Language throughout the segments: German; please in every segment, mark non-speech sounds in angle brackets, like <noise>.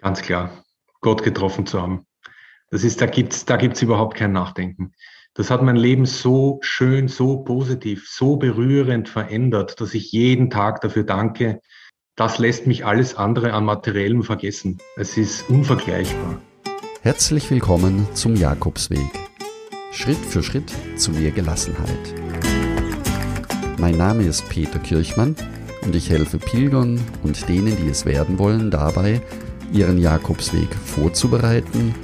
Ganz klar, Gott getroffen zu haben. Das ist, da gibt's, da gibt's überhaupt kein Nachdenken. Das hat mein Leben so schön, so positiv, so berührend verändert, dass ich jeden Tag dafür danke. Das lässt mich alles andere an Materiellem vergessen. Es ist unvergleichbar. Herzlich willkommen zum Jakobsweg. Schritt für Schritt zu mehr Gelassenheit. Mein Name ist Peter Kirchmann und ich helfe Pilgern und denen, die es werden wollen, dabei, ihren Jakobsweg vorzubereiten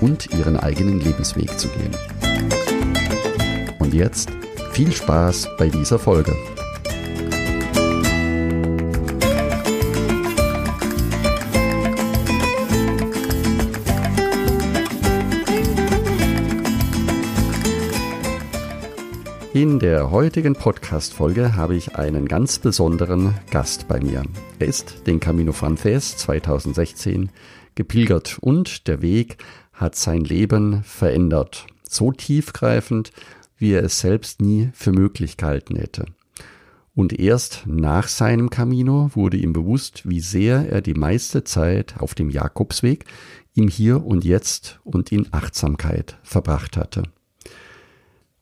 und ihren eigenen Lebensweg zu gehen. Und jetzt viel Spaß bei dieser Folge. Der heutigen Podcast-Folge habe ich einen ganz besonderen Gast bei mir. Er ist den Camino Frances 2016 gepilgert und der Weg hat sein Leben verändert. So tiefgreifend, wie er es selbst nie für möglich gehalten hätte. Und erst nach seinem Camino wurde ihm bewusst, wie sehr er die meiste Zeit auf dem Jakobsweg im Hier und Jetzt und in Achtsamkeit verbracht hatte.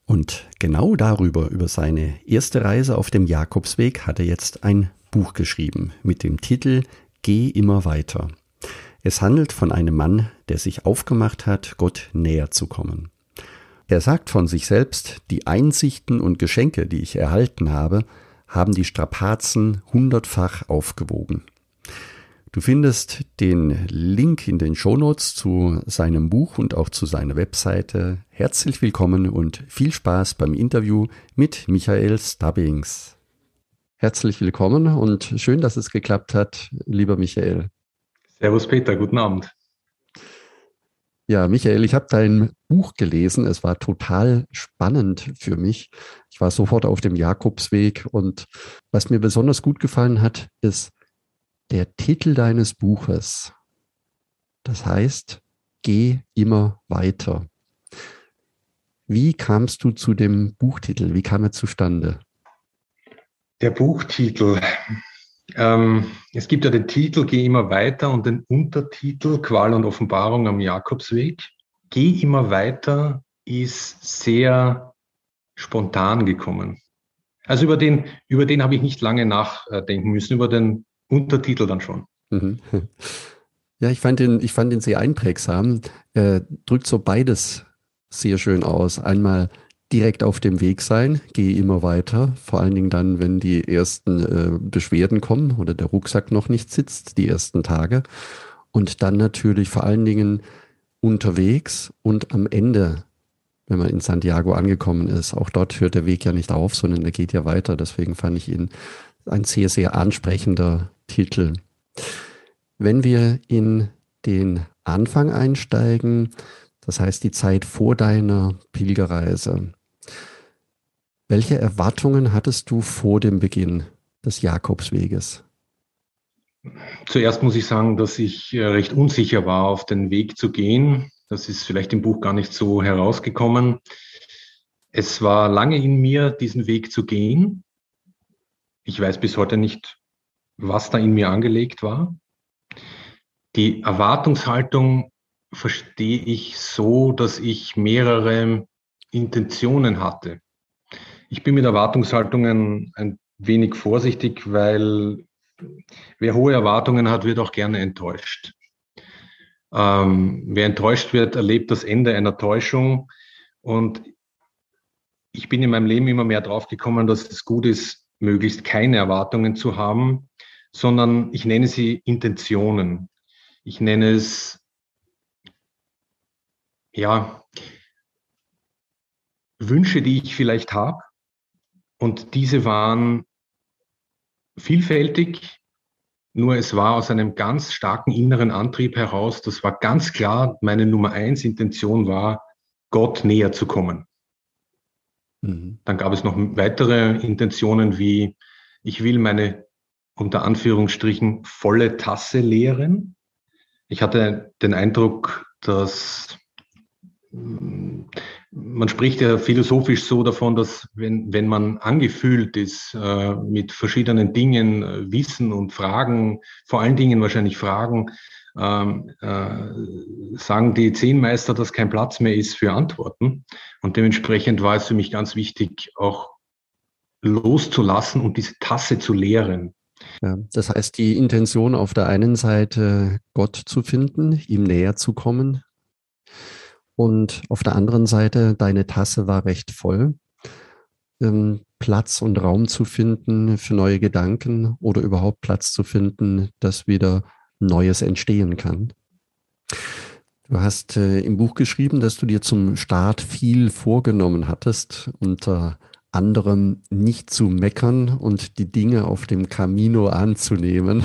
Und genau darüber, über seine erste Reise auf dem Jakobsweg, hat er jetzt ein Buch geschrieben mit dem Titel Geh immer weiter. Es handelt von einem Mann, der sich aufgemacht hat, Gott näher zu kommen. Er sagt von sich selbst, die Einsichten und Geschenke, die ich erhalten habe, haben die Strapazen hundertfach aufgewogen. Du findest den Link in den Shownotes zu seinem Buch und auch zu seiner Webseite. Herzlich willkommen und viel Spaß beim Interview mit Michael Stubbings. Herzlich willkommen und schön, dass es geklappt hat, lieber Michael. Servus Peter, guten Abend. Ja, Michael, ich habe dein Buch gelesen. Es war total spannend für mich. Ich war sofort auf dem Jakobsweg und was mir besonders gut gefallen hat, ist, der Titel deines Buches. Das heißt, geh immer weiter. Wie kamst du zu dem Buchtitel? Wie kam er zustande? Der Buchtitel. Ähm, es gibt ja den Titel Geh immer weiter und den Untertitel Qual und Offenbarung am Jakobsweg. Geh immer weiter ist sehr spontan gekommen. Also über den, über den habe ich nicht lange nachdenken müssen, über den Untertitel dann schon. Mhm. Ja, ich fand den, ich fand den sehr einprägsam. Er drückt so beides sehr schön aus. Einmal direkt auf dem Weg sein, gehe immer weiter. Vor allen Dingen dann, wenn die ersten äh, Beschwerden kommen oder der Rucksack noch nicht sitzt, die ersten Tage. Und dann natürlich vor allen Dingen unterwegs und am Ende, wenn man in Santiago angekommen ist. Auch dort hört der Weg ja nicht auf, sondern er geht ja weiter. Deswegen fand ich ihn ein sehr, sehr ansprechender Titel. Wenn wir in den Anfang einsteigen, das heißt die Zeit vor deiner Pilgerreise, welche Erwartungen hattest du vor dem Beginn des Jakobsweges? Zuerst muss ich sagen, dass ich äh, recht unsicher war, auf den Weg zu gehen. Das ist vielleicht im Buch gar nicht so herausgekommen. Es war lange in mir, diesen Weg zu gehen. Ich weiß bis heute nicht, was da in mir angelegt war. Die Erwartungshaltung verstehe ich so, dass ich mehrere Intentionen hatte. Ich bin mit Erwartungshaltungen ein wenig vorsichtig, weil wer hohe Erwartungen hat, wird auch gerne enttäuscht. Ähm, wer enttäuscht wird, erlebt das Ende einer Täuschung. Und ich bin in meinem Leben immer mehr draufgekommen, dass es gut ist, möglichst keine Erwartungen zu haben, sondern ich nenne sie Intentionen. Ich nenne es, ja, Wünsche, die ich vielleicht habe. Und diese waren vielfältig, nur es war aus einem ganz starken inneren Antrieb heraus. Das war ganz klar, meine Nummer eins Intention war, Gott näher zu kommen. Mhm. Dann gab es noch weitere Intentionen wie, ich will meine unter Anführungsstrichen volle Tasse leeren. Ich hatte den Eindruck, dass mm, man spricht ja philosophisch so davon, dass wenn, wenn man angefüllt ist äh, mit verschiedenen Dingen, äh, Wissen und Fragen, vor allen Dingen wahrscheinlich Fragen, ähm, äh, sagen die Zehnmeister, dass kein Platz mehr ist für Antworten. Und dementsprechend war es für mich ganz wichtig, auch loszulassen und diese Tasse zu leeren. Ja, das heißt, die Intention auf der einen Seite, Gott zu finden, ihm näher zu kommen. Und auf der anderen Seite, deine Tasse war recht voll. Ähm, Platz und Raum zu finden für neue Gedanken oder überhaupt Platz zu finden, dass wieder Neues entstehen kann. Du hast äh, im Buch geschrieben, dass du dir zum Start viel vorgenommen hattest, unter anderem nicht zu meckern und die Dinge auf dem Camino anzunehmen.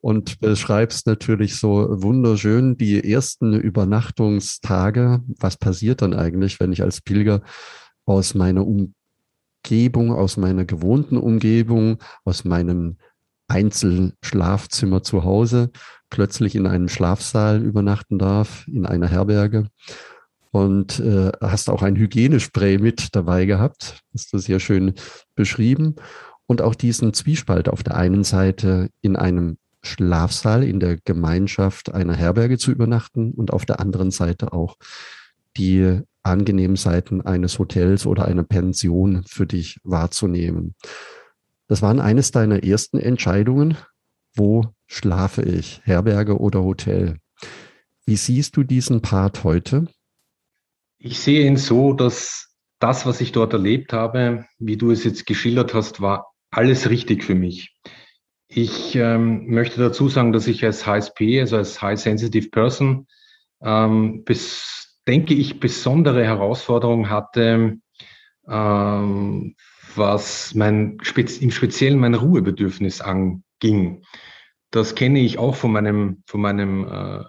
Und beschreibst natürlich so wunderschön die ersten Übernachtungstage. Was passiert dann eigentlich, wenn ich als Pilger aus meiner Umgebung, aus meiner gewohnten Umgebung, aus meinem Einzelschlafzimmer zu Hause plötzlich in einem Schlafsaal übernachten darf, in einer Herberge. Und äh, hast auch ein Hygienespray mit dabei gehabt. Hast du sehr schön beschrieben. Und auch diesen Zwiespalt auf der einen Seite in einem Schlafsaal in der Gemeinschaft einer Herberge zu übernachten und auf der anderen Seite auch die angenehmen Seiten eines Hotels oder einer Pension für dich wahrzunehmen. Das waren eines deiner ersten Entscheidungen. Wo schlafe ich? Herberge oder Hotel? Wie siehst du diesen Part heute? Ich sehe ihn so, dass das, was ich dort erlebt habe, wie du es jetzt geschildert hast, war alles richtig für mich. Ich ähm, möchte dazu sagen, dass ich als HSP, also als High Sensitive Person, ähm, bis, denke ich, besondere Herausforderungen hatte, ähm, was mein, im Speziellen mein Ruhebedürfnis anging. Das kenne ich auch von meinem, von meinem äh,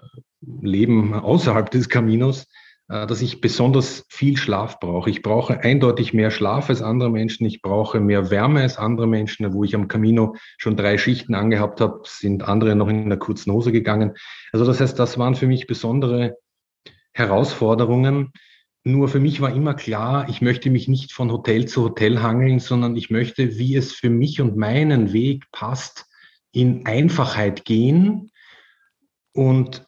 Leben außerhalb des Kaminos, dass ich besonders viel Schlaf brauche. Ich brauche eindeutig mehr Schlaf als andere Menschen. Ich brauche mehr Wärme als andere Menschen. Wo ich am Camino schon drei Schichten angehabt habe, sind andere noch in einer kurzen Hose gegangen. Also das heißt, das waren für mich besondere Herausforderungen, nur für mich war immer klar, ich möchte mich nicht von Hotel zu Hotel hangeln, sondern ich möchte, wie es für mich und meinen Weg passt, in Einfachheit gehen und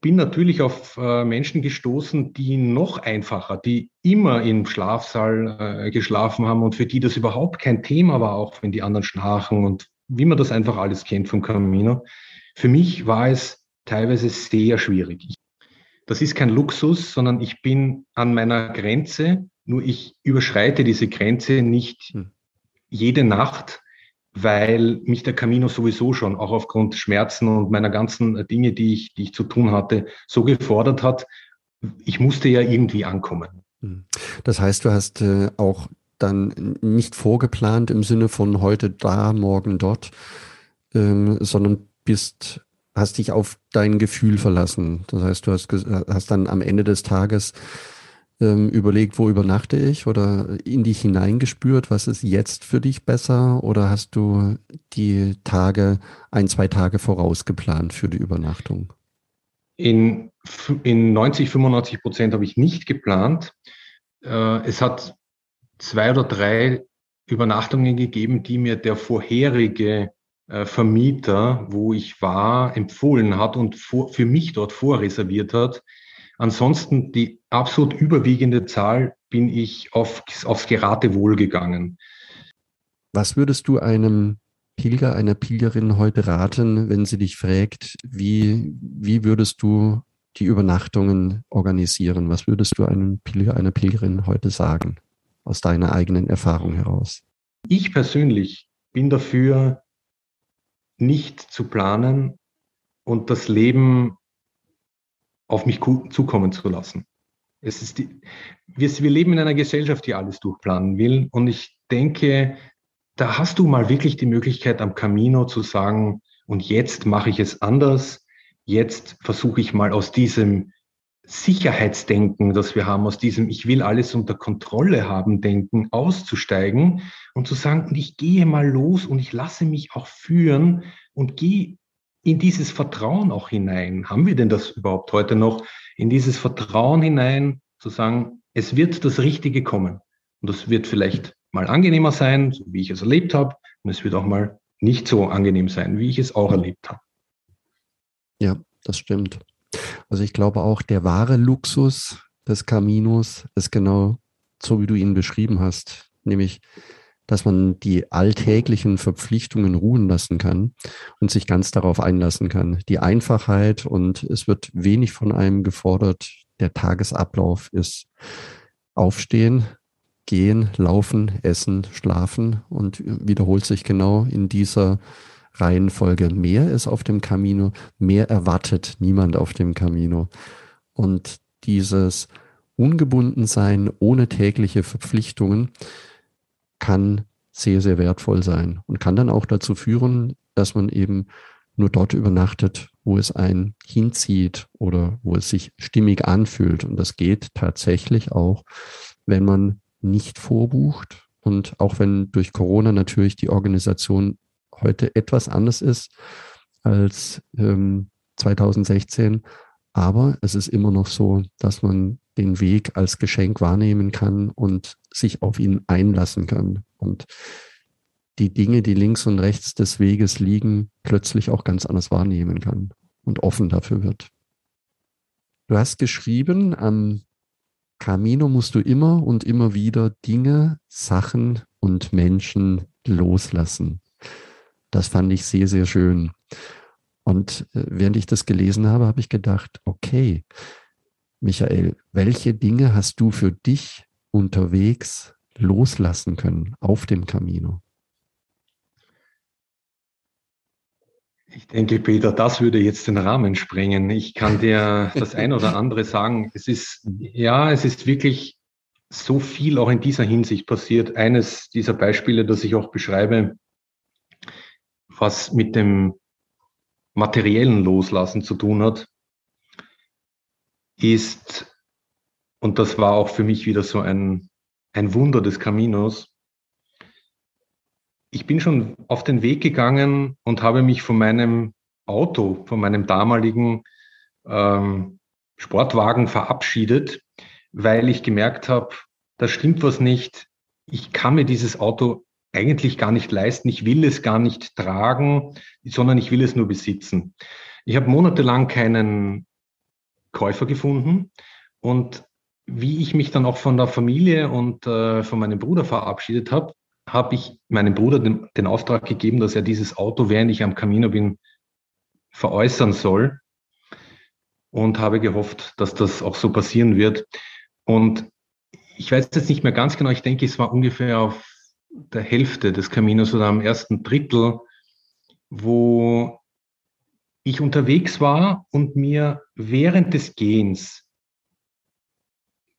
bin natürlich auf äh, Menschen gestoßen, die noch einfacher, die immer im Schlafsaal äh, geschlafen haben und für die das überhaupt kein Thema war, auch wenn die anderen schnarchen und wie man das einfach alles kennt vom Camino. Für mich war es teilweise sehr schwierig. Das ist kein Luxus, sondern ich bin an meiner Grenze, nur ich überschreite diese Grenze nicht hm. jede Nacht, weil mich der Camino sowieso schon, auch aufgrund Schmerzen und meiner ganzen Dinge, die ich, die ich zu tun hatte, so gefordert hat. Ich musste ja irgendwie ankommen. Hm. Das heißt, du hast äh, auch dann nicht vorgeplant im Sinne von heute da, morgen dort, ähm, sondern bist hast dich auf dein Gefühl verlassen. Das heißt, du hast, hast dann am Ende des Tages überlegt, wo übernachte ich oder in dich hineingespürt, was ist jetzt für dich besser oder hast du die Tage, ein, zwei Tage vorausgeplant für die Übernachtung? In, in 90, 95 Prozent habe ich nicht geplant. Äh, es hat zwei oder drei Übernachtungen gegeben, die mir der vorherige äh, Vermieter, wo ich war, empfohlen hat und für mich dort vorreserviert hat. Ansonsten die absolut überwiegende Zahl bin ich auf, aufs Geratewohl gegangen. Was würdest du einem Pilger, einer Pilgerin heute raten, wenn sie dich fragt, wie, wie würdest du die Übernachtungen organisieren? Was würdest du einem Pilger, einer Pilgerin heute sagen, aus deiner eigenen Erfahrung heraus? Ich persönlich bin dafür, nicht zu planen und das Leben auf mich zukommen zu lassen. Es ist die, wir, wir leben in einer Gesellschaft, die alles durchplanen will. Und ich denke, da hast du mal wirklich die Möglichkeit am Camino zu sagen, und jetzt mache ich es anders. Jetzt versuche ich mal aus diesem Sicherheitsdenken, das wir haben, aus diesem Ich will alles unter Kontrolle haben Denken auszusteigen und zu sagen, und ich gehe mal los und ich lasse mich auch führen und gehe in dieses Vertrauen auch hinein. Haben wir denn das überhaupt heute noch? In dieses Vertrauen hinein zu sagen, es wird das Richtige kommen. Und das wird vielleicht mal angenehmer sein, wie ich es erlebt habe. Und es wird auch mal nicht so angenehm sein, wie ich es auch erlebt habe. Ja, das stimmt. Also ich glaube auch, der wahre Luxus des Caminos ist genau so, wie du ihn beschrieben hast, nämlich, dass man die alltäglichen Verpflichtungen ruhen lassen kann und sich ganz darauf einlassen kann. Die Einfachheit und es wird wenig von einem gefordert. Der Tagesablauf ist aufstehen, gehen, laufen, essen, schlafen und wiederholt sich genau in dieser Reihenfolge. Mehr ist auf dem Camino, mehr erwartet niemand auf dem Camino. Und dieses Ungebundensein ohne tägliche Verpflichtungen kann sehr, sehr wertvoll sein und kann dann auch dazu führen, dass man eben nur dort übernachtet, wo es einen hinzieht oder wo es sich stimmig anfühlt. Und das geht tatsächlich auch, wenn man nicht vorbucht und auch wenn durch Corona natürlich die Organisation heute etwas anders ist als ähm, 2016. Aber es ist immer noch so, dass man den Weg als Geschenk wahrnehmen kann und sich auf ihn einlassen kann. Und die Dinge, die links und rechts des Weges liegen, plötzlich auch ganz anders wahrnehmen kann und offen dafür wird. Du hast geschrieben, am Camino musst du immer und immer wieder Dinge, Sachen und Menschen loslassen. Das fand ich sehr, sehr schön. Und äh, während ich das gelesen habe, habe ich gedacht, okay, Michael, welche Dinge hast du für dich unterwegs loslassen können auf dem Camino? Ich denke, Peter, das würde jetzt den Rahmen sprengen. Ich kann dir das ein oder andere sagen. Es ist, ja, es ist wirklich so viel auch in dieser Hinsicht passiert. Eines dieser Beispiele, das ich auch beschreibe, was mit dem materiellen Loslassen zu tun hat, ist, und das war auch für mich wieder so ein, ein Wunder des Caminos, ich bin schon auf den Weg gegangen und habe mich von meinem Auto, von meinem damaligen ähm, Sportwagen verabschiedet, weil ich gemerkt habe, da stimmt was nicht. Ich kann mir dieses Auto eigentlich gar nicht leisten. Ich will es gar nicht tragen, sondern ich will es nur besitzen. Ich habe monatelang keinen Käufer gefunden und wie ich mich dann auch von der Familie und äh, von meinem Bruder verabschiedet habe, habe ich meinem Bruder den, den, Auftrag gegeben, dass er dieses Auto, während ich am Camino bin, veräußern soll und habe gehofft, dass das auch so passieren wird. Und ich weiß jetzt nicht mehr ganz genau, ich denke, es war ungefähr auf der Hälfte des Caminos oder am ersten Drittel, wo ich unterwegs war und mir während des Gehens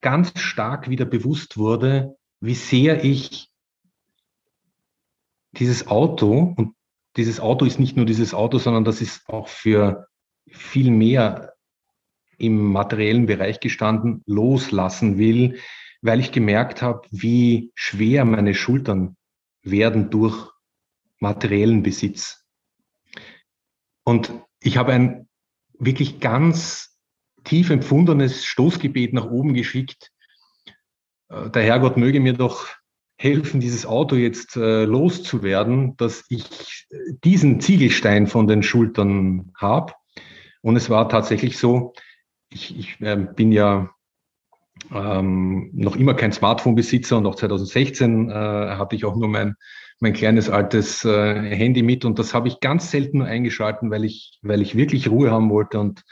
ganz stark wieder bewusst wurde, wie sehr ich dieses Auto, und dieses Auto ist nicht nur dieses Auto, sondern das ist auch für viel mehr im materiellen Bereich gestanden, loslassen will, weil ich gemerkt habe, wie schwer meine Schultern werden durch materiellen Besitz. Und ich habe ein wirklich ganz tief empfundenes Stoßgebet nach oben geschickt. Äh, der Herrgott möge mir doch helfen, dieses Auto jetzt äh, loszuwerden, dass ich diesen Ziegelstein von den Schultern habe. Und es war tatsächlich so, ich, ich äh, bin ja ähm, noch immer kein Smartphone-Besitzer und auch 2016 äh, hatte ich auch nur mein, mein kleines altes äh, Handy mit und das habe ich ganz selten nur eingeschalten, weil ich, weil ich wirklich Ruhe haben wollte. Und,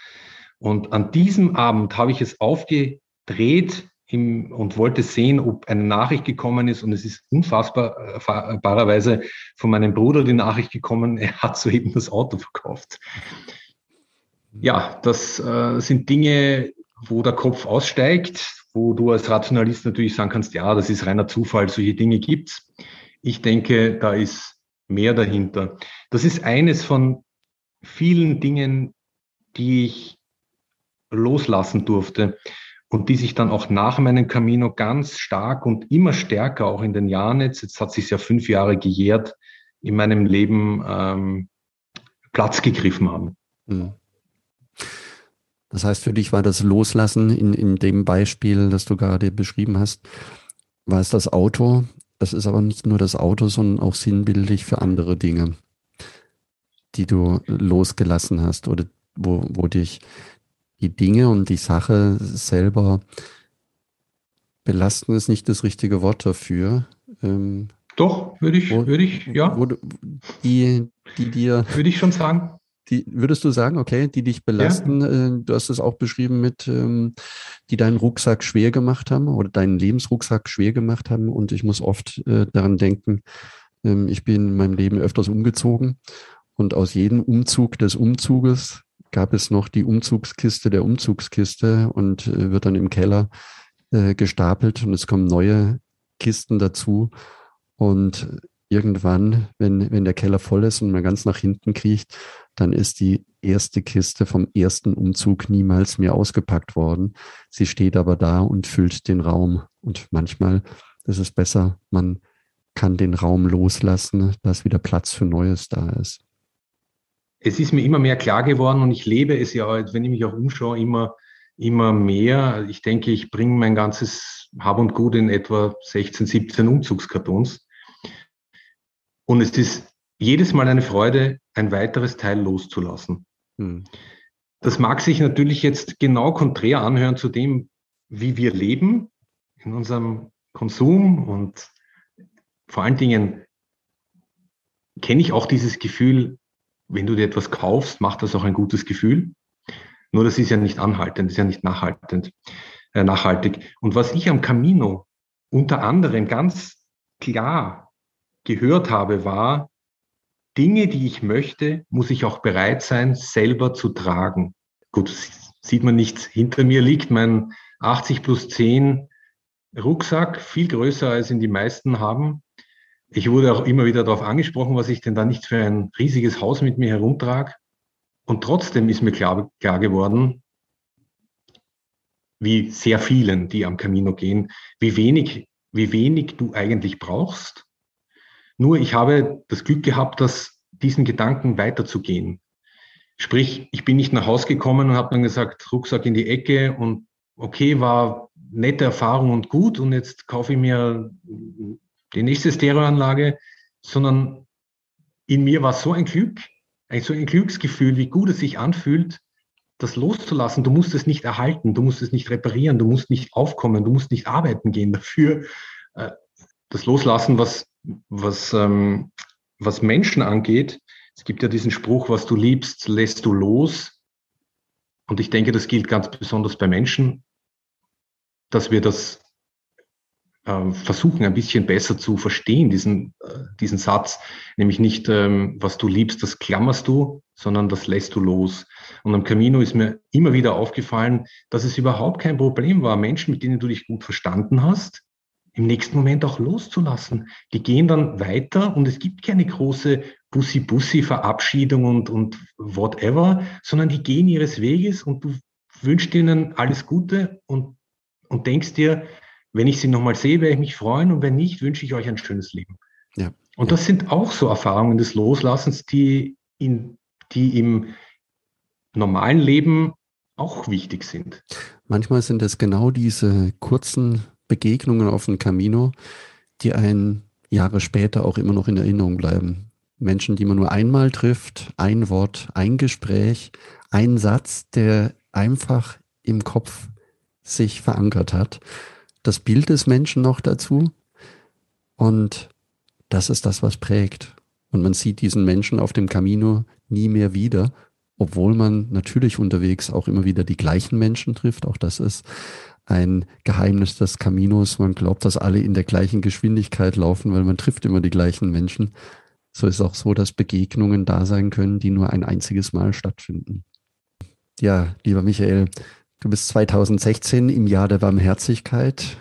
und an diesem Abend habe ich es aufgedreht im, und wollte sehen, ob eine Nachricht gekommen ist. Und es ist unfassbarerweise von meinem Bruder die Nachricht gekommen, er hat soeben das Auto verkauft. Ja, das äh, sind Dinge, wo der Kopf aussteigt, wo du als Rationalist natürlich sagen kannst, ja, das ist reiner Zufall, solche Dinge gibt's. Ich denke, da ist mehr dahinter. Das ist eines von vielen Dingen, die ich loslassen durfte und die sich dann auch nach meinem Camino ganz stark und immer stärker auch in den Jahren jetzt, jetzt hat sich ja fünf Jahre gejährt, in meinem Leben ähm, Platz gegriffen haben. Hm. Das heißt, für dich war das Loslassen in, in dem Beispiel, das du gerade beschrieben hast, war es das Auto. Das ist aber nicht nur das Auto, sondern auch sinnbildlich für andere Dinge, die du losgelassen hast oder wo, wo dich die Dinge und die Sache selber belasten ist nicht das richtige Wort dafür. Ähm, Doch, würde ich, würde ich, ja. Wo, die, die dir. Würde ich schon sagen. Die, würdest du sagen, okay, die dich belasten, ja. äh, du hast es auch beschrieben mit, ähm, die deinen Rucksack schwer gemacht haben oder deinen Lebensrucksack schwer gemacht haben. Und ich muss oft äh, daran denken, ähm, ich bin in meinem Leben öfters umgezogen und aus jedem Umzug des Umzuges gab es noch die Umzugskiste der Umzugskiste und äh, wird dann im Keller äh, gestapelt und es kommen neue Kisten dazu. Und irgendwann, wenn, wenn der Keller voll ist und man ganz nach hinten kriecht, dann ist die erste Kiste vom ersten Umzug niemals mehr ausgepackt worden. Sie steht aber da und füllt den Raum. Und manchmal ist es besser, man kann den Raum loslassen, dass wieder Platz für Neues da ist. Es ist mir immer mehr klar geworden und ich lebe es ja, wenn ich mich auch umschaue, immer, immer mehr. Ich denke, ich bringe mein ganzes Hab und Gut in etwa 16, 17 Umzugskartons. Und es ist jedes Mal eine Freude, ein weiteres Teil loszulassen. Hm. Das mag sich natürlich jetzt genau konträr anhören zu dem, wie wir leben in unserem Konsum und vor allen Dingen kenne ich auch dieses Gefühl, wenn du dir etwas kaufst, macht das auch ein gutes Gefühl. Nur das ist ja nicht anhaltend, ist ja nicht nachhaltend, äh, nachhaltig. Und was ich am Camino unter anderem ganz klar gehört habe, war, Dinge, die ich möchte, muss ich auch bereit sein, selber zu tragen. Gut, sieht man nicht, hinter mir liegt mein 80 plus 10 Rucksack, viel größer als ihn die meisten haben. Ich wurde auch immer wieder darauf angesprochen, was ich denn da nicht für ein riesiges Haus mit mir herumtrage. Und trotzdem ist mir klar, klar geworden, wie sehr vielen, die am Camino gehen, wie wenig, wie wenig du eigentlich brauchst nur ich habe das Glück gehabt, dass diesen Gedanken weiterzugehen. Sprich, ich bin nicht nach Hause gekommen und habe dann gesagt, Rucksack in die Ecke und okay, war nette Erfahrung und gut und jetzt kaufe ich mir die nächste Stereoanlage, sondern in mir war so ein Glück, so ein Glücksgefühl, wie gut es sich anfühlt, das loszulassen. Du musst es nicht erhalten, du musst es nicht reparieren, du musst nicht aufkommen, du musst nicht arbeiten gehen dafür. Das Loslassen, was was, ähm, was Menschen angeht, es gibt ja diesen Spruch, was du liebst, lässt du los. Und ich denke, das gilt ganz besonders bei Menschen, dass wir das äh, versuchen, ein bisschen besser zu verstehen, diesen, äh, diesen Satz. Nämlich nicht, ähm, was du liebst, das klammerst du, sondern das lässt du los. Und am Camino ist mir immer wieder aufgefallen, dass es überhaupt kein Problem war, Menschen, mit denen du dich gut verstanden hast, im nächsten Moment auch loszulassen. Die gehen dann weiter und es gibt keine große Bussi-Bussi-Verabschiedung und, und whatever, sondern die gehen ihres Weges und du wünschst ihnen alles Gute und, und denkst dir, wenn ich sie nochmal sehe, werde ich mich freuen und wenn nicht, wünsche ich euch ein schönes Leben. Ja. Und das sind auch so Erfahrungen des Loslassens, die, in, die im normalen Leben auch wichtig sind. Manchmal sind es genau diese kurzen Begegnungen auf dem Camino, die einen Jahre später auch immer noch in Erinnerung bleiben. Menschen, die man nur einmal trifft, ein Wort, ein Gespräch, ein Satz, der einfach im Kopf sich verankert hat. Das Bild des Menschen noch dazu. Und das ist das, was prägt. Und man sieht diesen Menschen auf dem Camino nie mehr wieder, obwohl man natürlich unterwegs auch immer wieder die gleichen Menschen trifft. Auch das ist ein Geheimnis des Caminos. Man glaubt, dass alle in der gleichen Geschwindigkeit laufen, weil man trifft immer die gleichen Menschen. So ist auch so, dass Begegnungen da sein können, die nur ein einziges Mal stattfinden. Ja, lieber Michael, du bist 2016 im Jahr der Barmherzigkeit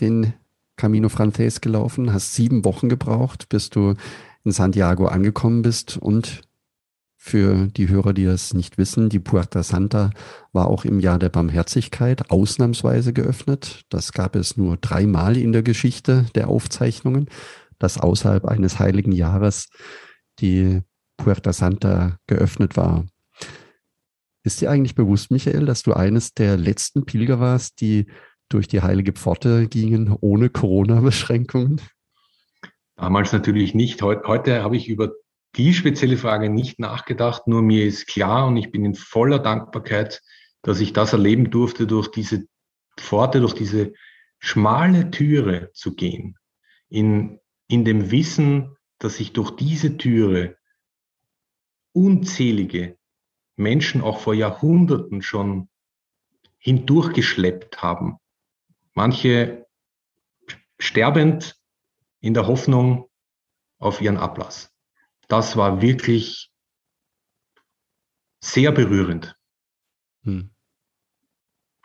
den Camino Frances gelaufen, hast sieben Wochen gebraucht, bis du in Santiago angekommen bist und für die Hörer, die das nicht wissen, die Puerta Santa war auch im Jahr der Barmherzigkeit ausnahmsweise geöffnet. Das gab es nur dreimal in der Geschichte der Aufzeichnungen, dass außerhalb eines heiligen Jahres die Puerta Santa geöffnet war. Ist dir eigentlich bewusst, Michael, dass du eines der letzten Pilger warst, die durch die heilige Pforte gingen ohne Corona-Beschränkungen? Damals natürlich nicht. Heute, heute habe ich über die spezielle Frage nicht nachgedacht, nur mir ist klar und ich bin in voller Dankbarkeit, dass ich das erleben durfte, durch diese Pforte, durch diese schmale Türe zu gehen. In, in dem Wissen, dass ich durch diese Türe unzählige Menschen auch vor Jahrhunderten schon hindurchgeschleppt haben. Manche sterbend in der Hoffnung auf ihren Ablass. Das war wirklich sehr berührend. Hm.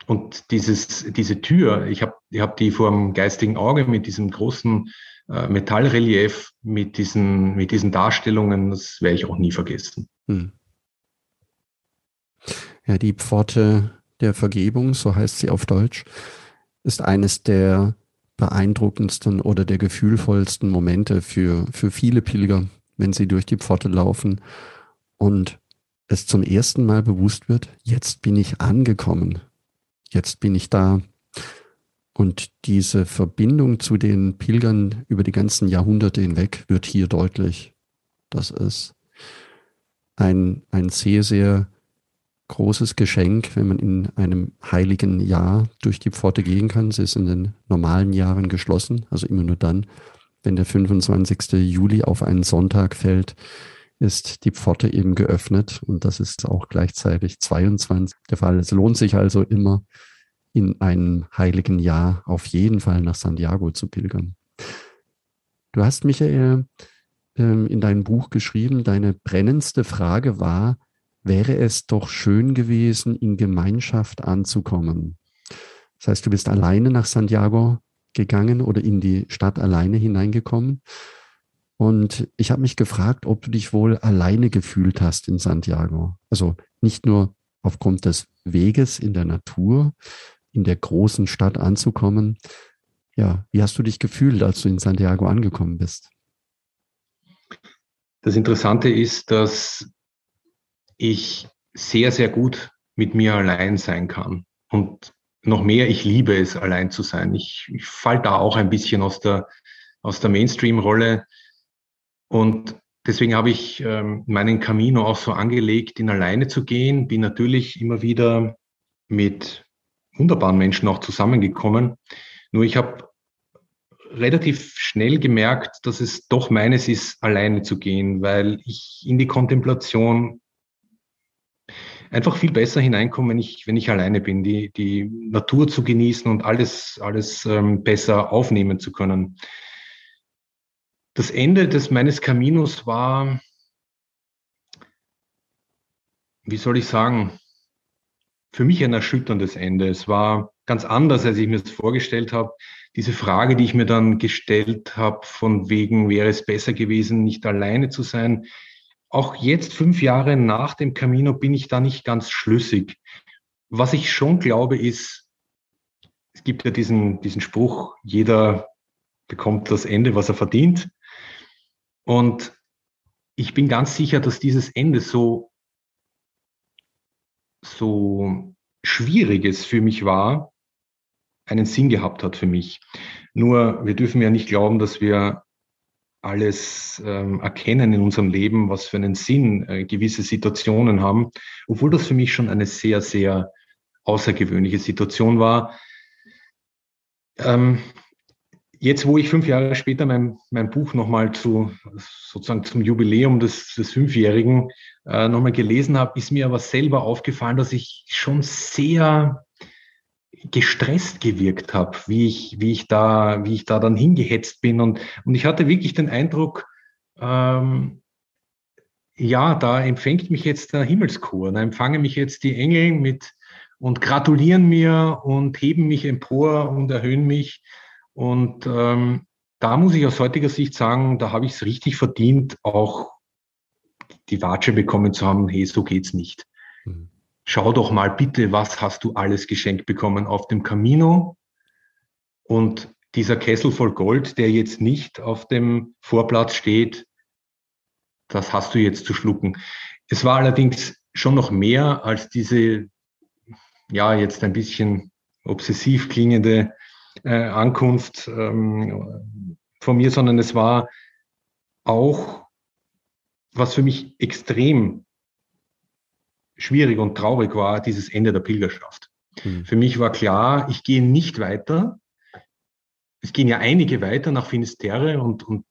Und dieses, diese Tür, ich habe ich hab die vor dem geistigen Auge mit diesem großen äh, Metallrelief, mit diesen, mit diesen Darstellungen, das werde ich auch nie vergessen. Hm. Ja, die Pforte der Vergebung, so heißt sie auf Deutsch, ist eines der beeindruckendsten oder der gefühlvollsten Momente für, für viele Pilger, wenn sie durch die Pforte laufen und es zum ersten Mal bewusst wird, jetzt bin ich angekommen, jetzt bin ich da. Und diese Verbindung zu den Pilgern über die ganzen Jahrhunderte hinweg wird hier deutlich. Das ist ein, ein sehr, sehr großes Geschenk, wenn man in einem heiligen Jahr durch die Pforte gehen kann. Sie ist in den normalen Jahren geschlossen, also immer nur dann, wenn der 25. Juli auf einen Sonntag fällt, ist die Pforte eben geöffnet und das ist auch gleichzeitig 22 der Fall. Es lohnt sich also immer in einem heiligen Jahr auf jeden Fall nach Santiago zu pilgern. Du hast, Michael, ähm, in deinem Buch geschrieben, deine brennendste Frage war, wäre es doch schön gewesen, in Gemeinschaft anzukommen. Das heißt, du bist alleine nach Santiago gegangen oder in die Stadt alleine hineingekommen. Und ich habe mich gefragt, ob du dich wohl alleine gefühlt hast in Santiago. Also nicht nur aufgrund des Weges in der Natur, in der großen Stadt anzukommen. Ja, wie hast du dich gefühlt, als du in Santiago angekommen bist? Das Interessante ist, dass ich sehr, sehr gut mit mir allein sein kann. Und noch mehr, ich liebe es, allein zu sein. Ich, ich fall da auch ein bisschen aus der, aus der Mainstream-Rolle. Und deswegen habe ich ähm, meinen Camino auch so angelegt, ihn alleine zu gehen. Bin natürlich immer wieder mit wunderbaren Menschen auch zusammengekommen. Nur ich habe relativ schnell gemerkt, dass es doch meines ist, alleine zu gehen, weil ich in die Kontemplation einfach viel besser hineinkommen, wenn ich, wenn ich alleine bin, die, die Natur zu genießen und alles, alles ähm, besser aufnehmen zu können. Das Ende des meines Caminos war, wie soll ich sagen, für mich ein erschütterndes Ende. Es war ganz anders, als ich mir das vorgestellt habe. Diese Frage, die ich mir dann gestellt habe, von wegen wäre es besser gewesen, nicht alleine zu sein, auch jetzt, fünf Jahre nach dem Camino, bin ich da nicht ganz schlüssig. Was ich schon glaube, ist, es gibt ja diesen, diesen Spruch, jeder bekommt das Ende, was er verdient. Und ich bin ganz sicher, dass dieses Ende so, so schwieriges für mich war, einen Sinn gehabt hat für mich. Nur wir dürfen ja nicht glauben, dass wir alles ähm, erkennen in unserem Leben, was für einen Sinn äh, gewisse Situationen haben, obwohl das für mich schon eine sehr, sehr außergewöhnliche Situation war. Ähm, jetzt, wo ich fünf Jahre später mein, mein Buch nochmal zu, sozusagen zum Jubiläum des, des Fünfjährigen äh, nochmal gelesen habe, ist mir aber selber aufgefallen, dass ich schon sehr gestresst gewirkt habe, wie ich, wie ich da, wie ich da dann hingehetzt bin. Und, und ich hatte wirklich den Eindruck, ähm, ja, da empfängt mich jetzt der Himmelschor, da empfangen mich jetzt die Engel mit und gratulieren mir und heben mich empor und erhöhen mich. Und ähm, da muss ich aus heutiger Sicht sagen, da habe ich es richtig verdient, auch die Watsche bekommen zu haben, hey, so geht's nicht. Mhm schau doch mal bitte, was hast du alles geschenkt bekommen auf dem Camino. Und dieser Kessel voll Gold, der jetzt nicht auf dem Vorplatz steht, das hast du jetzt zu schlucken. Es war allerdings schon noch mehr als diese, ja, jetzt ein bisschen obsessiv klingende äh, Ankunft ähm, von mir, sondern es war auch, was für mich extrem schwierig und traurig war, dieses Ende der Pilgerschaft. Mhm. Für mich war klar, ich gehe nicht weiter. Es gehen ja einige weiter nach Finisterre und, und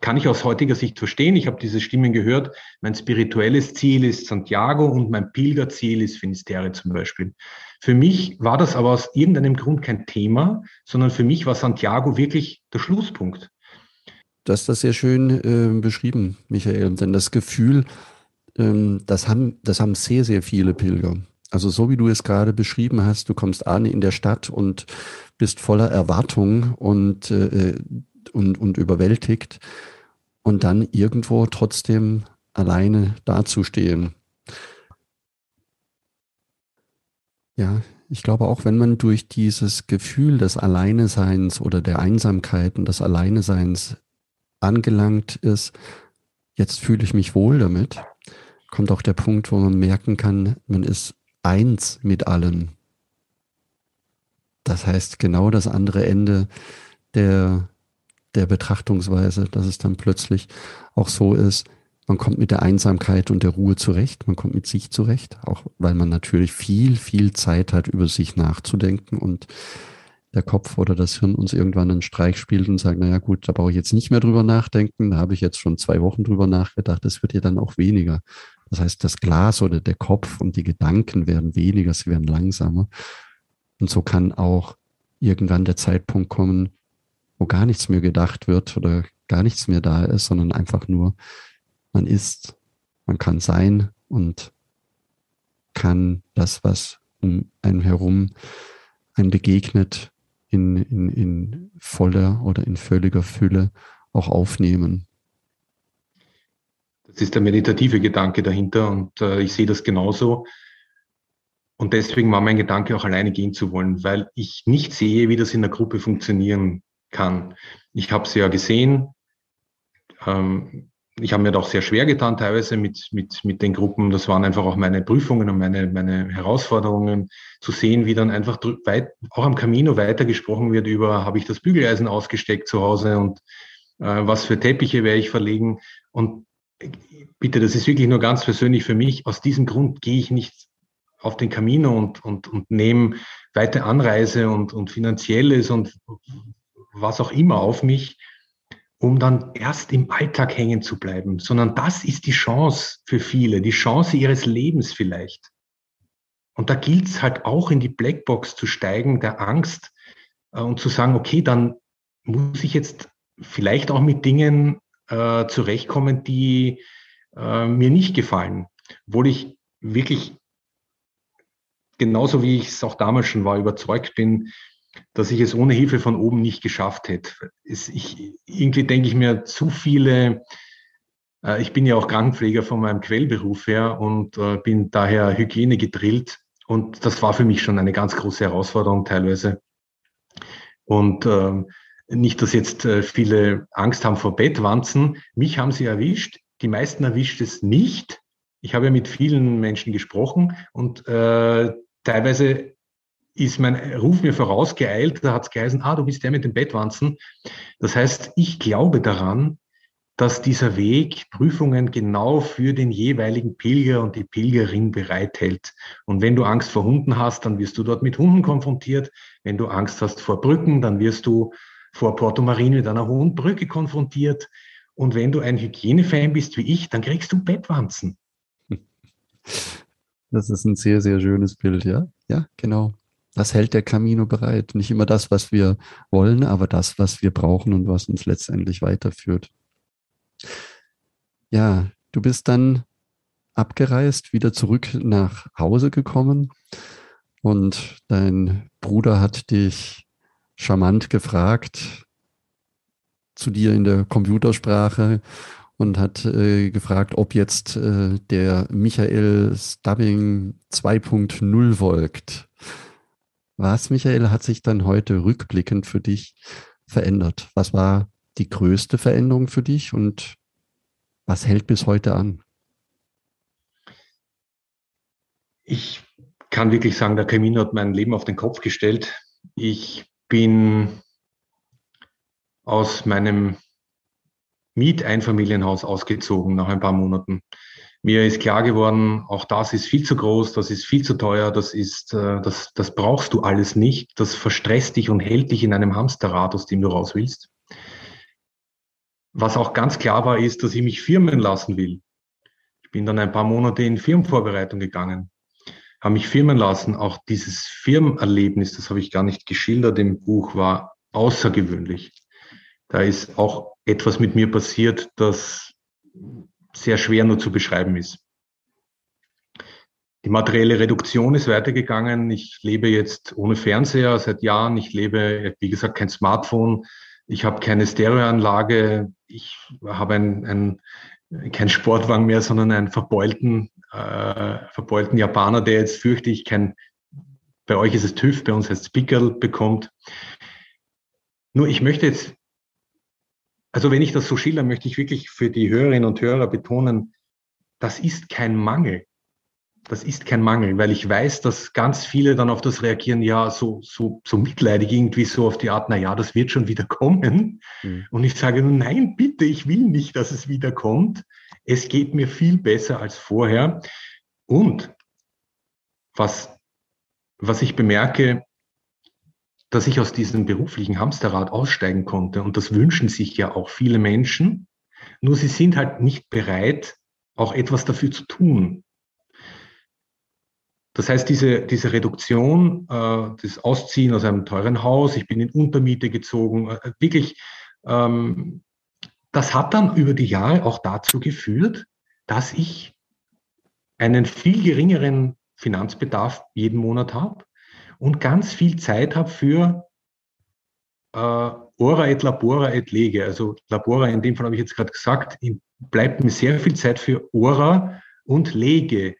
kann ich aus heutiger Sicht verstehen. Ich habe diese Stimmen gehört. Mein spirituelles Ziel ist Santiago und mein Pilgerziel ist Finisterre zum Beispiel. Für mich war das aber aus irgendeinem Grund kein Thema, sondern für mich war Santiago wirklich der Schlusspunkt. Du hast das sehr schön äh, beschrieben, Michael. Denn das Gefühl, ähm, das, haben, das haben sehr, sehr viele Pilger. Also so wie du es gerade beschrieben hast, du kommst an in der Stadt und bist voller Erwartung und, äh, und, und überwältigt und dann irgendwo trotzdem alleine dazustehen. Ja, ich glaube auch, wenn man durch dieses Gefühl des Alleineseins oder der Einsamkeit und des Alleineseins angelangt ist, jetzt fühle ich mich wohl damit, kommt auch der Punkt, wo man merken kann, man ist eins mit allen. Das heißt, genau das andere Ende der, der Betrachtungsweise, dass es dann plötzlich auch so ist, man kommt mit der Einsamkeit und der Ruhe zurecht, man kommt mit sich zurecht, auch weil man natürlich viel, viel Zeit hat, über sich nachzudenken und der Kopf oder das Hirn uns irgendwann einen Streich spielt und sagt, naja gut, da brauche ich jetzt nicht mehr drüber nachdenken, da habe ich jetzt schon zwei Wochen drüber nachgedacht, das wird ja dann auch weniger. Das heißt, das Glas oder der Kopf und die Gedanken werden weniger, sie werden langsamer. Und so kann auch irgendwann der Zeitpunkt kommen, wo gar nichts mehr gedacht wird oder gar nichts mehr da ist, sondern einfach nur, man ist, man kann sein und kann das, was um einen herum einen begegnet, in, in, in voller oder in völliger Fülle auch aufnehmen. Das ist der meditative Gedanke dahinter und äh, ich sehe das genauso. Und deswegen war mein Gedanke auch alleine gehen zu wollen, weil ich nicht sehe, wie das in der Gruppe funktionieren kann. Ich habe es ja gesehen. Ähm, ich habe mir doch sehr schwer getan, teilweise mit, mit, mit den Gruppen. Das waren einfach auch meine Prüfungen und meine, meine Herausforderungen, zu sehen, wie dann einfach weit, auch am Camino weitergesprochen wird über, habe ich das Bügeleisen ausgesteckt zu Hause und äh, was für Teppiche werde ich verlegen. Und bitte, das ist wirklich nur ganz persönlich für mich. Aus diesem Grund gehe ich nicht auf den Camino und, und, und nehme weite Anreise und, und finanzielles und was auch immer auf mich, um dann erst im Alltag hängen zu bleiben, sondern das ist die Chance für viele, die Chance ihres Lebens vielleicht. Und da gilt es halt auch in die Blackbox zu steigen, der Angst äh, und zu sagen, okay, dann muss ich jetzt vielleicht auch mit Dingen äh, zurechtkommen, die äh, mir nicht gefallen. Obwohl ich wirklich genauso wie ich es auch damals schon war, überzeugt bin, dass ich es ohne Hilfe von oben nicht geschafft hätte. Es, ich, irgendwie denke ich mir zu viele, äh, ich bin ja auch Krankenpfleger von meinem Quellberuf her und äh, bin daher Hygiene gedrillt. Und das war für mich schon eine ganz große Herausforderung teilweise. Und äh, nicht, dass jetzt äh, viele Angst haben vor Bettwanzen. Mich haben sie erwischt. Die meisten erwischt es nicht. Ich habe ja mit vielen Menschen gesprochen und äh, teilweise ist mein Ruf mir vorausgeeilt, da hat es geheißen, ah, du bist der mit den Bettwanzen. Das heißt, ich glaube daran, dass dieser Weg Prüfungen genau für den jeweiligen Pilger und die Pilgerin bereithält. Und wenn du Angst vor Hunden hast, dann wirst du dort mit Hunden konfrontiert. Wenn du Angst hast vor Brücken, dann wirst du vor Porto Marin mit einer hohen Brücke konfrontiert. Und wenn du ein Hygienefan bist wie ich, dann kriegst du Bettwanzen. <laughs> Das ist ein sehr, sehr schönes Bild, ja. Ja, genau. Was hält der Camino bereit? Nicht immer das, was wir wollen, aber das, was wir brauchen und was uns letztendlich weiterführt. Ja, du bist dann abgereist, wieder zurück nach Hause gekommen und dein Bruder hat dich charmant gefragt zu dir in der Computersprache und hat äh, gefragt, ob jetzt äh, der Michael Stubbing 2.0 folgt. Was, Michael, hat sich dann heute rückblickend für dich verändert? Was war die größte Veränderung für dich und was hält bis heute an? Ich kann wirklich sagen, der Camino hat mein Leben auf den Kopf gestellt. Ich bin aus meinem Mieteinfamilienhaus ausgezogen nach ein paar Monaten. Mir ist klar geworden, auch das ist viel zu groß, das ist viel zu teuer, das ist, äh, das, das brauchst du alles nicht. Das verstresst dich und hält dich in einem Hamsterrad, aus dem du raus willst. Was auch ganz klar war, ist, dass ich mich firmen lassen will. Ich bin dann ein paar Monate in Firmenvorbereitung gegangen, habe mich firmen lassen. Auch dieses Firmenerlebnis, das habe ich gar nicht geschildert im Buch, war außergewöhnlich. Da ist auch etwas mit mir passiert, das sehr schwer nur zu beschreiben ist. Die materielle Reduktion ist weitergegangen. Ich lebe jetzt ohne Fernseher seit Jahren. Ich lebe, wie gesagt, kein Smartphone. Ich habe keine Stereoanlage. Ich habe ein, ein, kein Sportwagen mehr, sondern einen verbeulten, äh, verbeulten Japaner, der jetzt fürchte ich kein, bei euch ist es TÜV, bei uns heißt es Pickel bekommt. Nur ich möchte jetzt also wenn ich das so schilder, möchte ich wirklich für die Hörerinnen und Hörer betonen, das ist kein Mangel. Das ist kein Mangel, weil ich weiß, dass ganz viele dann auf das reagieren, ja, so, so, so mitleidig irgendwie so auf die Art, na ja, das wird schon wieder kommen. Mhm. Und ich sage, nein, bitte, ich will nicht, dass es wieder kommt. Es geht mir viel besser als vorher. Und was, was ich bemerke, dass ich aus diesem beruflichen Hamsterrad aussteigen konnte. Und das wünschen sich ja auch viele Menschen. Nur sie sind halt nicht bereit, auch etwas dafür zu tun. Das heißt, diese, diese Reduktion, äh, das Ausziehen aus einem teuren Haus, ich bin in Untermiete gezogen, äh, wirklich, ähm, das hat dann über die Jahre auch dazu geführt, dass ich einen viel geringeren Finanzbedarf jeden Monat habe und ganz viel Zeit habe für äh, Ora et Labora et Lege. Also Labora, in dem Fall habe ich jetzt gerade gesagt, bleibt mir sehr viel Zeit für Ora und Lege.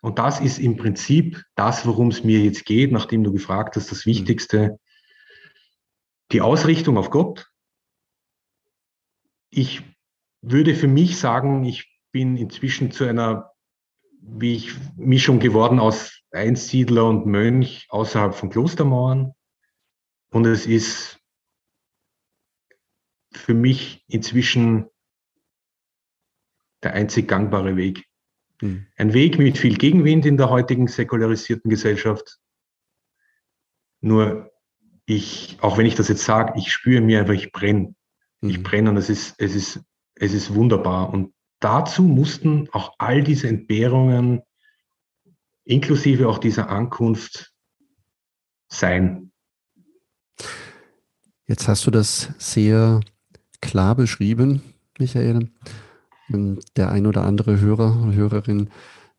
Und das ist im Prinzip das, worum es mir jetzt geht, nachdem du gefragt hast, das Wichtigste, die Ausrichtung auf Gott. Ich würde für mich sagen, ich bin inzwischen zu einer wie ich Mischung geworden aus Einsiedler und Mönch außerhalb von Klostermauern. Und es ist für mich inzwischen der einzig gangbare Weg. Mhm. Ein Weg mit viel Gegenwind in der heutigen säkularisierten Gesellschaft. Nur ich, auch wenn ich das jetzt sage, ich spüre mir einfach, ich brenne. Mhm. Ich brenne und es ist, es ist, es ist wunderbar. Und dazu mussten auch all diese Entbehrungen inklusive auch dieser Ankunft sein. Jetzt hast du das sehr klar beschrieben, Michael. Der ein oder andere Hörer oder Hörerin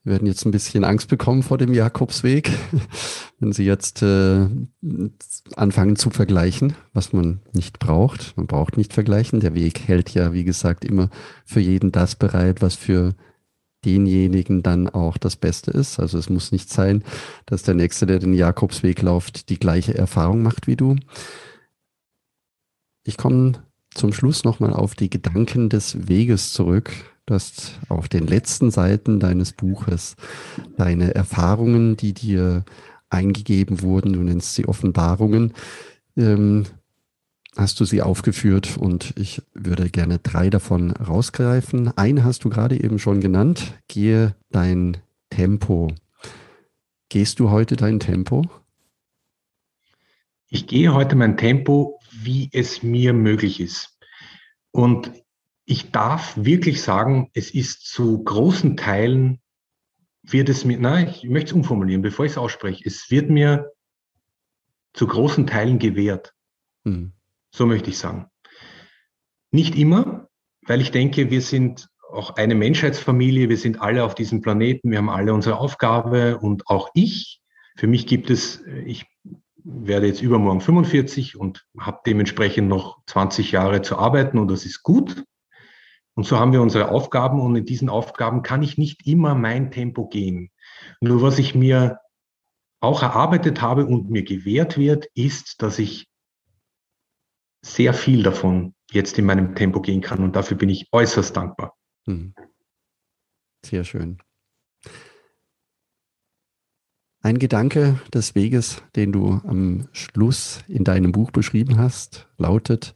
werden jetzt ein bisschen Angst bekommen vor dem Jakobsweg, <laughs> wenn sie jetzt äh, anfangen zu vergleichen, was man nicht braucht. Man braucht nicht vergleichen. Der Weg hält ja, wie gesagt, immer für jeden das bereit, was für denjenigen dann auch das Beste ist. Also es muss nicht sein, dass der Nächste, der den Jakobsweg läuft, die gleiche Erfahrung macht wie du. Ich komme zum Schluss nochmal auf die Gedanken des Weges zurück. Du hast auf den letzten Seiten deines Buches deine Erfahrungen, die dir eingegeben wurden, du nennst sie Offenbarungen, ähm, hast du sie aufgeführt und ich würde gerne drei davon rausgreifen. Eine hast du gerade eben schon genannt. Gehe dein Tempo. Gehst du heute dein Tempo? Ich gehe heute mein Tempo, wie es mir möglich ist. Und ich darf wirklich sagen, es ist zu großen Teilen, wird es mir, nein, ich möchte es umformulieren, bevor ich es ausspreche, es wird mir zu großen Teilen gewährt. Hm. So möchte ich sagen. Nicht immer, weil ich denke, wir sind auch eine Menschheitsfamilie, wir sind alle auf diesem Planeten, wir haben alle unsere Aufgabe und auch ich. Für mich gibt es, ich werde jetzt übermorgen 45 und habe dementsprechend noch 20 Jahre zu arbeiten und das ist gut. Und so haben wir unsere Aufgaben und in diesen Aufgaben kann ich nicht immer mein Tempo gehen. Nur was ich mir auch erarbeitet habe und mir gewährt wird, ist, dass ich sehr viel davon jetzt in meinem Tempo gehen kann und dafür bin ich äußerst dankbar. Hm. Sehr schön. Ein Gedanke des Weges, den du am Schluss in deinem Buch beschrieben hast, lautet,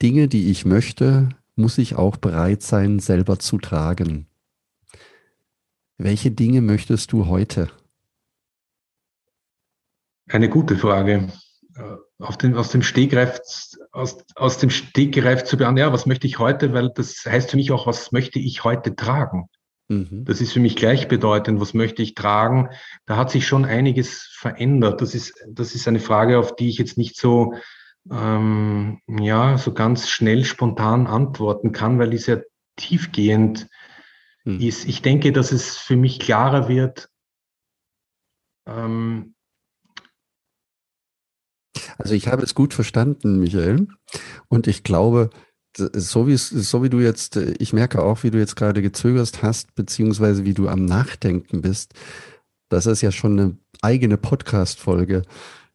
Dinge, die ich möchte, muss ich auch bereit sein, selber zu tragen. Welche Dinge möchtest du heute? Eine gute Frage. Dem, aus dem Stegreif, aus, aus dem Stegreif zu beantworten, ja, was möchte ich heute, weil das heißt für mich auch, was möchte ich heute tragen? Mhm. Das ist für mich gleichbedeutend, was möchte ich tragen? Da hat sich schon einiges verändert. Das ist, das ist eine Frage, auf die ich jetzt nicht so, ähm, ja, so ganz schnell spontan antworten kann, weil die sehr tiefgehend mhm. ist. Ich denke, dass es für mich klarer wird, ähm, also ich habe es gut verstanden, Michael. Und ich glaube, so wie, so wie du jetzt, ich merke auch, wie du jetzt gerade gezögert hast, beziehungsweise wie du am Nachdenken bist. Das ist ja schon eine eigene Podcast-Folge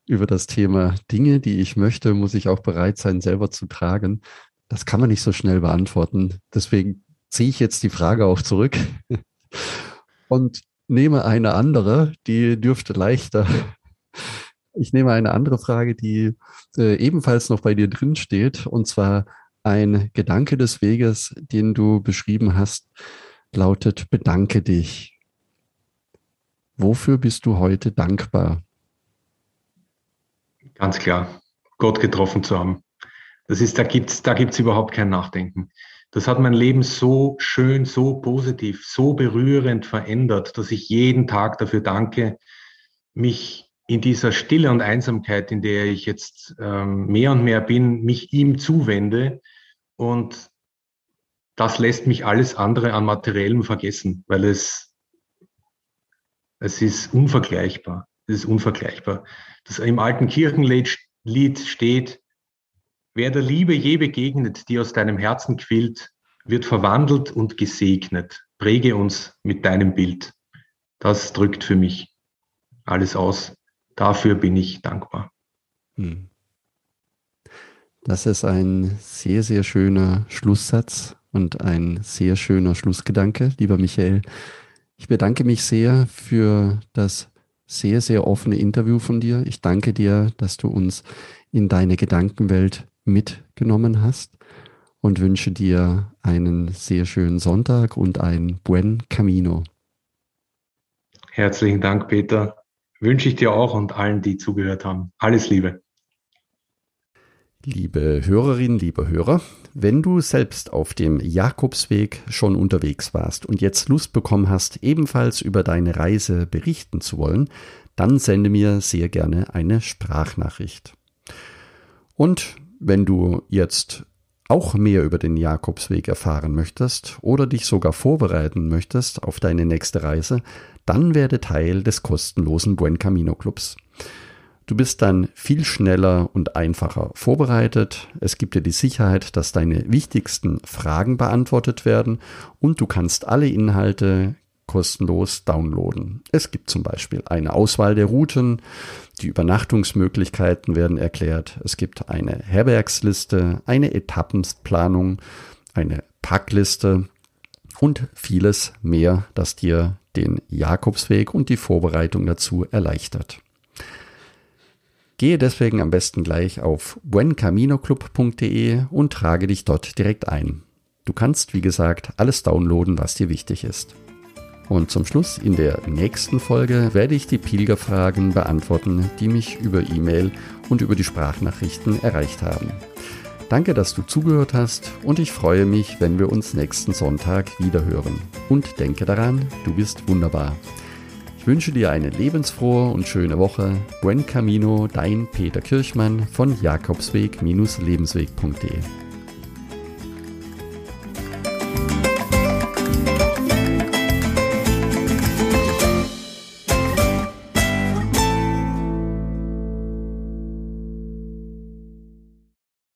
über das Thema Dinge, die ich möchte, muss ich auch bereit sein, selber zu tragen. Das kann man nicht so schnell beantworten. Deswegen ziehe ich jetzt die Frage auch zurück <laughs> und nehme eine andere, die dürfte leichter ich nehme eine andere Frage, die äh, ebenfalls noch bei dir drin steht, und zwar ein Gedanke des Weges, den du beschrieben hast, lautet, bedanke dich. Wofür bist du heute dankbar? Ganz klar, Gott getroffen zu haben. Das ist, da gibt's, da gibt's überhaupt kein Nachdenken. Das hat mein Leben so schön, so positiv, so berührend verändert, dass ich jeden Tag dafür danke, mich in dieser Stille und Einsamkeit, in der ich jetzt ähm, mehr und mehr bin, mich ihm zuwende. Und das lässt mich alles andere an Materiellem vergessen, weil es, es ist unvergleichbar. Es ist unvergleichbar. Das im alten Kirchenlied steht, wer der Liebe je begegnet, die aus deinem Herzen quillt, wird verwandelt und gesegnet. Präge uns mit deinem Bild. Das drückt für mich alles aus dafür bin ich dankbar. Hm. Das ist ein sehr, sehr schöner Schlusssatz und ein sehr schöner Schlussgedanke, lieber Michael. Ich bedanke mich sehr für das sehr, sehr offene Interview von dir. Ich danke dir, dass du uns in deine Gedankenwelt mitgenommen hast und wünsche dir einen sehr schönen Sonntag und ein buen Camino. Herzlichen Dank, Peter wünsche ich dir auch und allen, die zugehört haben. Alles Liebe. Liebe Hörerinnen, liebe Hörer, wenn du selbst auf dem Jakobsweg schon unterwegs warst und jetzt Lust bekommen hast, ebenfalls über deine Reise berichten zu wollen, dann sende mir sehr gerne eine Sprachnachricht. Und wenn du jetzt auch mehr über den Jakobsweg erfahren möchtest oder dich sogar vorbereiten möchtest auf deine nächste Reise, dann werde Teil des kostenlosen Buen Camino Clubs. Du bist dann viel schneller und einfacher vorbereitet. Es gibt dir die Sicherheit, dass deine wichtigsten Fragen beantwortet werden und du kannst alle Inhalte kostenlos downloaden. Es gibt zum Beispiel eine Auswahl der Routen, die Übernachtungsmöglichkeiten werden erklärt, es gibt eine Herbergsliste, eine Etappenplanung, eine Packliste und vieles mehr, das dir den Jakobsweg und die Vorbereitung dazu erleichtert. Gehe deswegen am besten gleich auf buencaminoclub.de und trage dich dort direkt ein. Du kannst, wie gesagt, alles downloaden, was dir wichtig ist. Und zum Schluss in der nächsten Folge werde ich die Pilgerfragen beantworten, die mich über E-Mail und über die Sprachnachrichten erreicht haben. Danke, dass du zugehört hast und ich freue mich, wenn wir uns nächsten Sonntag wieder hören. Und denke daran, du bist wunderbar. Ich wünsche dir eine lebensfrohe und schöne Woche. Buen Camino, dein Peter Kirchmann von Jakobsweg-lebensweg.de.